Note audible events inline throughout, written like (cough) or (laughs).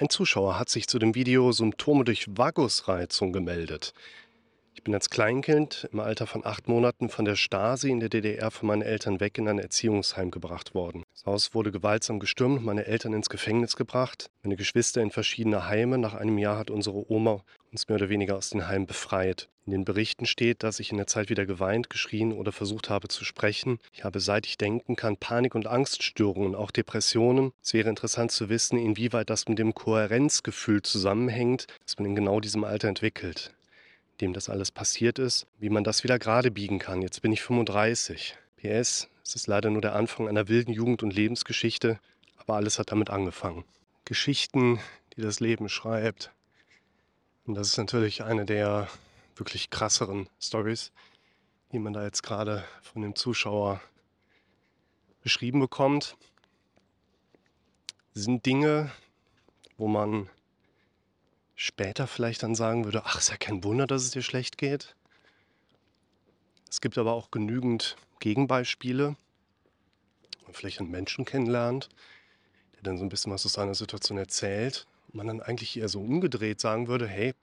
Ein Zuschauer hat sich zu dem Video Symptome durch Vagusreizung gemeldet. Ich bin als Kleinkind im Alter von acht Monaten von der Stasi in der DDR von meinen Eltern weg in ein Erziehungsheim gebracht worden. Das Haus wurde gewaltsam gestürmt, meine Eltern ins Gefängnis gebracht, meine Geschwister in verschiedene Heime. Nach einem Jahr hat unsere Oma uns mehr oder weniger aus den Heimen befreit. In den Berichten steht, dass ich in der Zeit wieder geweint, geschrien oder versucht habe zu sprechen. Ich habe, seit ich denken kann, Panik- und Angststörungen, auch Depressionen. Es wäre interessant zu wissen, inwieweit das mit dem Kohärenzgefühl zusammenhängt, das man in genau diesem Alter entwickelt dem das alles passiert ist, wie man das wieder gerade biegen kann. Jetzt bin ich 35. PS, es ist leider nur der Anfang einer wilden Jugend- und Lebensgeschichte, aber alles hat damit angefangen. Geschichten, die das Leben schreibt. Und das ist natürlich eine der wirklich krasseren Stories, die man da jetzt gerade von dem Zuschauer beschrieben bekommt. sind Dinge, wo man später vielleicht dann sagen würde, ach, ist ja kein Wunder, dass es dir schlecht geht. Es gibt aber auch genügend Gegenbeispiele, wo man vielleicht einen Menschen kennenlernt, der dann so ein bisschen was aus seiner Situation erzählt man dann eigentlich eher so umgedreht sagen würde, hey,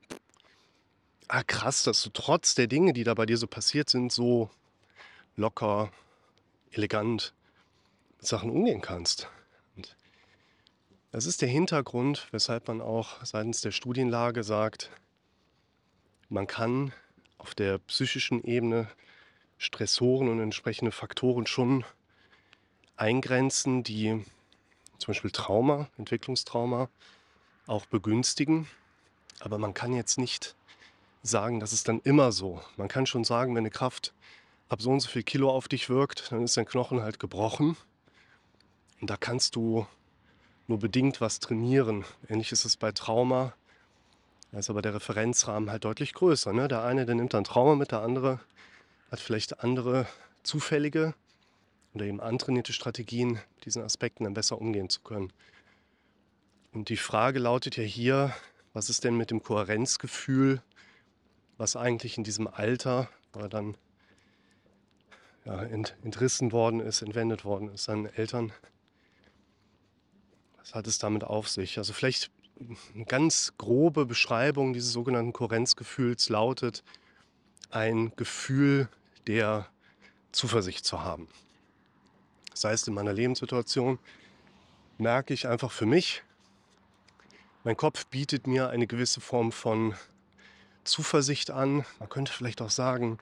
ah krass, dass du trotz der Dinge, die da bei dir so passiert sind, so locker, elegant mit Sachen umgehen kannst. Das ist der Hintergrund, weshalb man auch seitens der Studienlage sagt, man kann auf der psychischen Ebene Stressoren und entsprechende Faktoren schon eingrenzen, die zum Beispiel Trauma, Entwicklungstrauma auch begünstigen. Aber man kann jetzt nicht sagen, das ist dann immer so. Man kann schon sagen, wenn eine Kraft ab so und so viel Kilo auf dich wirkt, dann ist dein Knochen halt gebrochen. Und da kannst du nur bedingt was trainieren. Ähnlich ist es bei Trauma. Da ist aber der Referenzrahmen halt deutlich größer. Ne? Der eine, der nimmt dann Trauma mit, der andere hat vielleicht andere zufällige oder eben antrainierte Strategien, mit diesen Aspekten dann besser umgehen zu können. Und die Frage lautet ja hier, was ist denn mit dem Kohärenzgefühl, was eigentlich in diesem Alter, wo er dann ja, entrissen worden ist, entwendet worden ist, seinen Eltern, was hat es damit auf sich? Also vielleicht eine ganz grobe Beschreibung dieses sogenannten Kohärenzgefühls lautet, ein Gefühl der Zuversicht zu haben. Das heißt, in meiner Lebenssituation merke ich einfach für mich, mein Kopf bietet mir eine gewisse Form von Zuversicht an. Man könnte vielleicht auch sagen,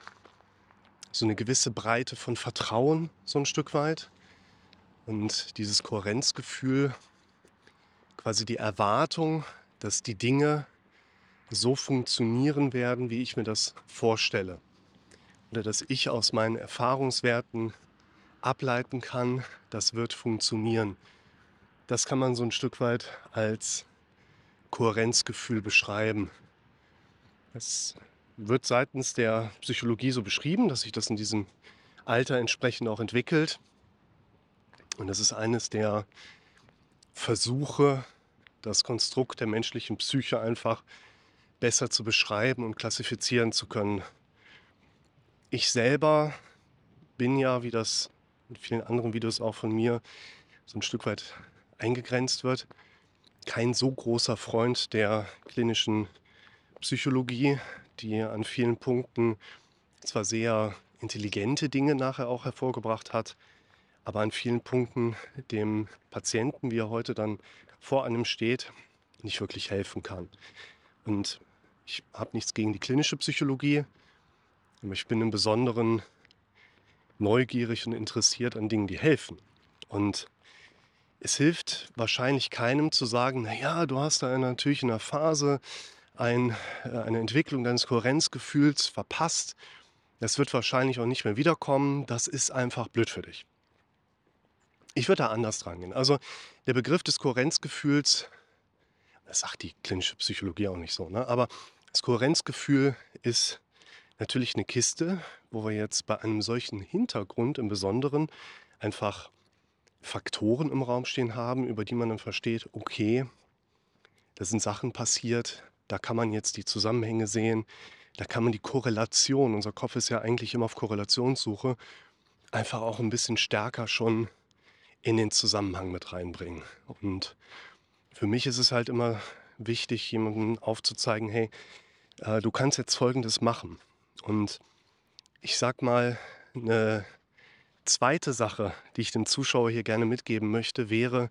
so eine gewisse Breite von Vertrauen, so ein Stück weit. Und dieses Kohärenzgefühl quasi die Erwartung, dass die Dinge so funktionieren werden, wie ich mir das vorstelle. Oder dass ich aus meinen Erfahrungswerten ableiten kann, das wird funktionieren. Das kann man so ein Stück weit als Kohärenzgefühl beschreiben. Es wird seitens der Psychologie so beschrieben, dass sich das in diesem Alter entsprechend auch entwickelt. Und das ist eines der Versuche, das Konstrukt der menschlichen Psyche einfach besser zu beschreiben und klassifizieren zu können. Ich selber bin ja, wie das in vielen anderen Videos auch von mir so ein Stück weit eingegrenzt wird, kein so großer Freund der klinischen Psychologie, die an vielen Punkten zwar sehr intelligente Dinge nachher auch hervorgebracht hat, aber an vielen Punkten dem Patienten, wie er heute dann vor einem steht, nicht wirklich helfen kann. Und ich habe nichts gegen die klinische Psychologie, aber ich bin im Besonderen neugierig und interessiert an Dingen, die helfen. Und es hilft wahrscheinlich keinem zu sagen, naja, du hast da natürlich in einer Phase ein, äh, eine Entwicklung deines Kohärenzgefühls verpasst. Das wird wahrscheinlich auch nicht mehr wiederkommen. Das ist einfach blöd für dich. Ich würde da anders rangehen. Also der Begriff des Kohärenzgefühls, das sagt die klinische Psychologie auch nicht so, ne? aber das Kohärenzgefühl ist natürlich eine Kiste, wo wir jetzt bei einem solchen Hintergrund im Besonderen einfach Faktoren im Raum stehen haben, über die man dann versteht, okay, da sind Sachen passiert, da kann man jetzt die Zusammenhänge sehen, da kann man die Korrelation, unser Kopf ist ja eigentlich immer auf Korrelationssuche, einfach auch ein bisschen stärker schon in den Zusammenhang mit reinbringen. Und für mich ist es halt immer wichtig, jemandem aufzuzeigen, hey, äh, du kannst jetzt Folgendes machen. Und ich sag mal, eine zweite Sache, die ich dem Zuschauer hier gerne mitgeben möchte, wäre,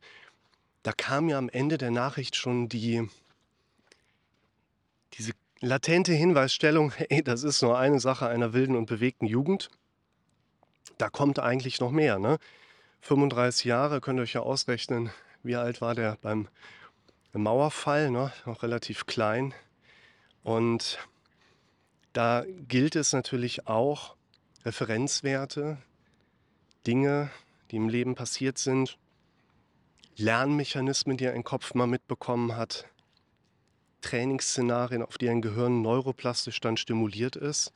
da kam ja am Ende der Nachricht schon die, diese latente Hinweisstellung, (laughs) hey, das ist nur eine Sache einer wilden und bewegten Jugend. Da kommt eigentlich noch mehr. Ne? 35 Jahre, könnt ihr euch ja ausrechnen, wie alt war der beim Mauerfall, ne? noch relativ klein. Und da gilt es natürlich auch, Referenzwerte, Dinge, die im Leben passiert sind, Lernmechanismen, die ein Kopf mal mitbekommen hat, Trainingsszenarien, auf die ein Gehirn neuroplastisch dann stimuliert ist,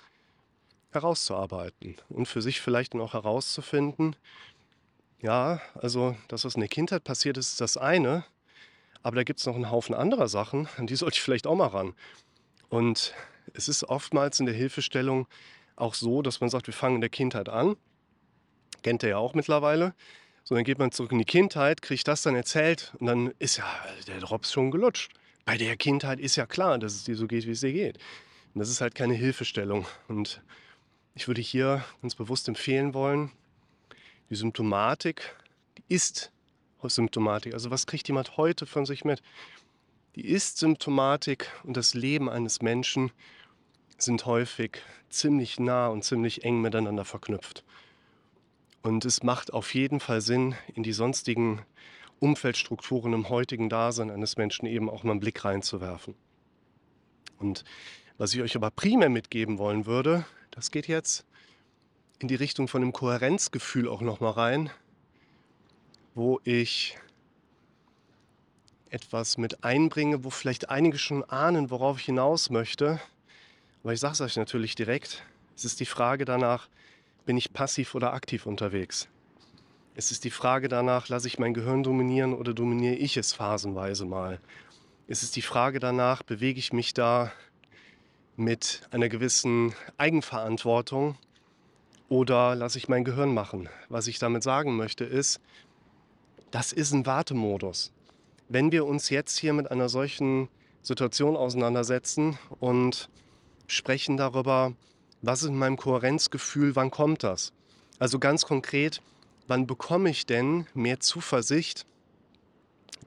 herauszuarbeiten und für sich vielleicht dann auch herauszufinden, ja, also das, was in der Kindheit passiert ist, ist das eine, aber da gibt es noch einen Haufen anderer Sachen, an die sollte ich vielleicht auch mal ran. Und es ist oftmals in der Hilfestellung auch so, dass man sagt, wir fangen in der Kindheit an. Kennt ihr ja auch mittlerweile. So, dann geht man zurück in die Kindheit, kriegt das dann erzählt und dann ist ja der Drops schon gelutscht. Bei der Kindheit ist ja klar, dass es dir so geht, wie es dir geht. Und das ist halt keine Hilfestellung. Und ich würde hier ganz bewusst empfehlen wollen, die Symptomatik, die ist Symptomatik. Also was kriegt jemand heute von sich mit? Die Ist-Symptomatik und das Leben eines Menschen sind häufig ziemlich nah und ziemlich eng miteinander verknüpft. Und es macht auf jeden Fall Sinn, in die sonstigen Umfeldstrukturen im heutigen Dasein eines Menschen eben auch mal einen Blick reinzuwerfen. Und was ich euch aber primär mitgeben wollen würde, das geht jetzt in die Richtung von dem Kohärenzgefühl auch nochmal rein, wo ich etwas mit einbringe, wo vielleicht einige schon ahnen, worauf ich hinaus möchte. Aber ich sage es euch natürlich direkt. Es ist die Frage danach, bin ich passiv oder aktiv unterwegs? Es ist die Frage danach, lasse ich mein Gehirn dominieren oder dominiere ich es phasenweise mal? Es ist die Frage danach, bewege ich mich da mit einer gewissen Eigenverantwortung oder lasse ich mein Gehirn machen? Was ich damit sagen möchte ist, das ist ein Wartemodus wenn wir uns jetzt hier mit einer solchen Situation auseinandersetzen und sprechen darüber, was ist in meinem Kohärenzgefühl, wann kommt das? Also ganz konkret, wann bekomme ich denn mehr Zuversicht,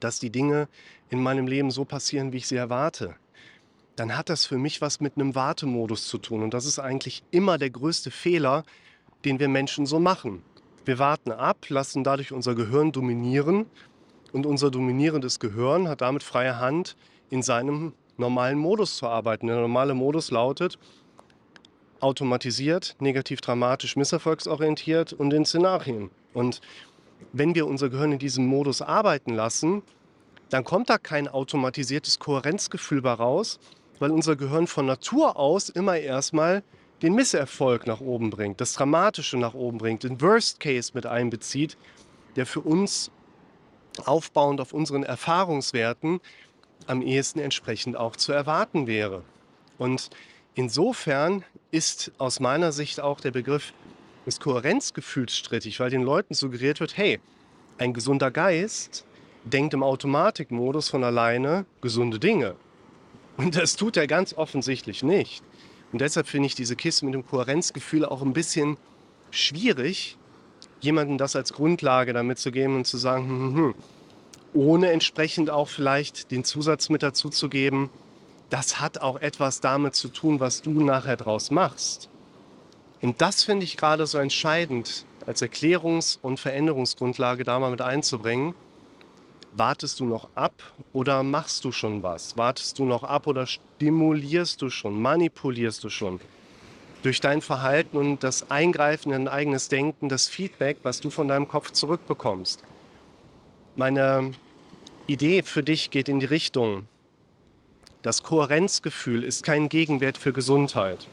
dass die Dinge in meinem Leben so passieren, wie ich sie erwarte? Dann hat das für mich was mit einem Wartemodus zu tun. Und das ist eigentlich immer der größte Fehler, den wir Menschen so machen. Wir warten ab, lassen dadurch unser Gehirn dominieren und unser dominierendes Gehirn hat damit freie Hand, in seinem normalen Modus zu arbeiten. Der normale Modus lautet automatisiert, negativ dramatisch, misserfolgsorientiert und in Szenarien. Und wenn wir unser Gehirn in diesem Modus arbeiten lassen, dann kommt da kein automatisiertes Kohärenzgefühl bei raus, weil unser Gehirn von Natur aus immer erstmal den Misserfolg nach oben bringt, das Dramatische nach oben bringt, den Worst Case mit einbezieht, der für uns aufbauend auf unseren Erfahrungswerten am ehesten entsprechend auch zu erwarten wäre. Und insofern ist aus meiner Sicht auch der Begriff des Kohärenzgefühls strittig, weil den Leuten suggeriert wird, hey, ein gesunder Geist denkt im Automatikmodus von alleine gesunde Dinge. Und das tut er ganz offensichtlich nicht. Und deshalb finde ich diese Kiste mit dem Kohärenzgefühl auch ein bisschen schwierig, jemandem das als Grundlage damit zu geben und zu sagen, hm, hm, hm, ohne entsprechend auch vielleicht den Zusatz mit dazu zu geben, das hat auch etwas damit zu tun, was du nachher draus machst. Und das finde ich gerade so entscheidend als Erklärungs- und Veränderungsgrundlage da mal mit einzubringen. Wartest du noch ab oder machst du schon was? Wartest du noch ab oder stimulierst du schon, manipulierst du schon? durch dein Verhalten und das Eingreifen in dein eigenes Denken, das Feedback, was du von deinem Kopf zurückbekommst. Meine Idee für dich geht in die Richtung, das Kohärenzgefühl ist kein Gegenwert für Gesundheit.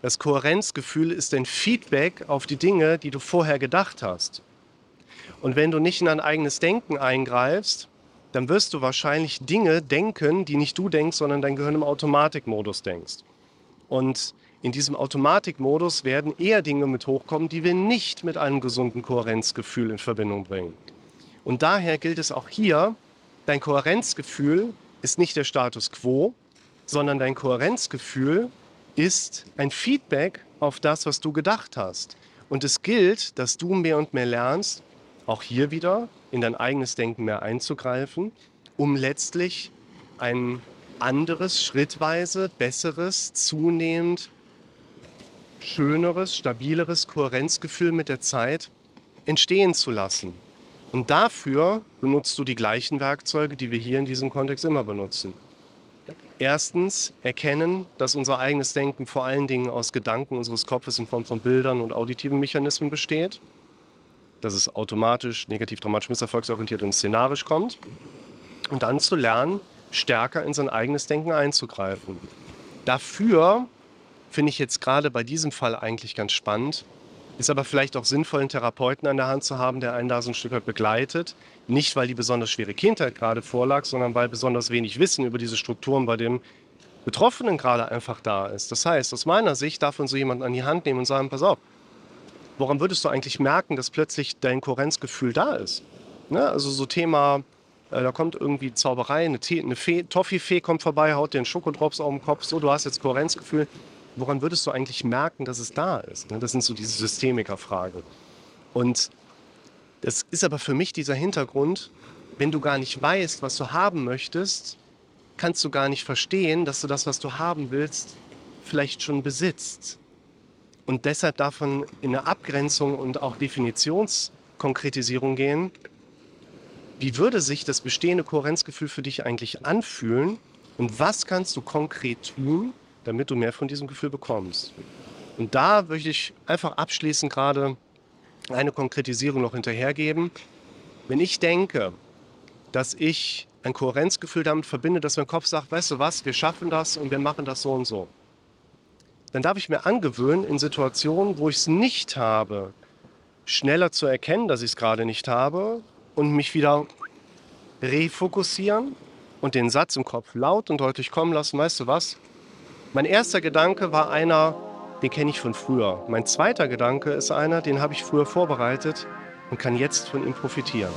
Das Kohärenzgefühl ist ein Feedback auf die Dinge, die du vorher gedacht hast. Und wenn du nicht in dein eigenes Denken eingreifst, dann wirst du wahrscheinlich Dinge denken, die nicht du denkst, sondern dein Gehirn im Automatikmodus denkst. Und in diesem Automatikmodus werden eher Dinge mit hochkommen, die wir nicht mit einem gesunden Kohärenzgefühl in Verbindung bringen. Und daher gilt es auch hier, dein Kohärenzgefühl ist nicht der Status quo, sondern dein Kohärenzgefühl ist ein Feedback auf das, was du gedacht hast. Und es gilt, dass du mehr und mehr lernst, auch hier wieder in dein eigenes Denken mehr einzugreifen, um letztlich ein anderes, schrittweise besseres, zunehmend schöneres, stabileres Kohärenzgefühl mit der Zeit entstehen zu lassen. Und dafür benutzt du die gleichen Werkzeuge, die wir hier in diesem Kontext immer benutzen. Erstens erkennen, dass unser eigenes Denken vor allen Dingen aus Gedanken unseres Kopfes in Form von Bildern und auditiven Mechanismen besteht. Dass es automatisch, negativ, dramatisch, misserfolgsorientiert und szenarisch kommt. Und dann zu lernen, stärker in sein eigenes Denken einzugreifen. Dafür finde ich jetzt gerade bei diesem Fall eigentlich ganz spannend, ist aber vielleicht auch sinnvoll, einen Therapeuten an der Hand zu haben, der einen da so ein Stück weit begleitet. Nicht, weil die besonders schwere Kindheit gerade vorlag, sondern weil besonders wenig Wissen über diese Strukturen bei dem Betroffenen gerade einfach da ist. Das heißt, aus meiner Sicht darf man so jemanden an die Hand nehmen und sagen, pass auf, woran würdest du eigentlich merken, dass plötzlich dein Kohärenzgefühl da ist? Ne? Also so Thema, äh, da kommt irgendwie Zauberei, eine, Tee, eine Fee, Toffifee kommt vorbei, haut dir einen Schokodrops auf den Kopf, so, du hast jetzt Kohärenzgefühl woran würdest du eigentlich merken, dass es da ist? Ne? Das sind so diese Systemiker-Fragen. Und das ist aber für mich dieser Hintergrund, wenn du gar nicht weißt, was du haben möchtest, kannst du gar nicht verstehen, dass du das, was du haben willst, vielleicht schon besitzt. Und deshalb man in eine Abgrenzung und auch Definitionskonkretisierung gehen. Wie würde sich das bestehende Kohärenzgefühl für dich eigentlich anfühlen? Und was kannst du konkret tun, damit du mehr von diesem Gefühl bekommst. Und da möchte ich einfach abschließend gerade eine Konkretisierung noch hinterhergeben. Wenn ich denke, dass ich ein Kohärenzgefühl damit verbinde, dass mein Kopf sagt, weißt du was, wir schaffen das und wir machen das so und so, dann darf ich mir angewöhnen, in Situationen, wo ich es nicht habe, schneller zu erkennen, dass ich es gerade nicht habe und mich wieder refokussieren und den Satz im Kopf laut und deutlich kommen lassen, weißt du was, mein erster Gedanke war einer, den kenne ich von früher. Mein zweiter Gedanke ist einer, den habe ich früher vorbereitet und kann jetzt von ihm profitieren.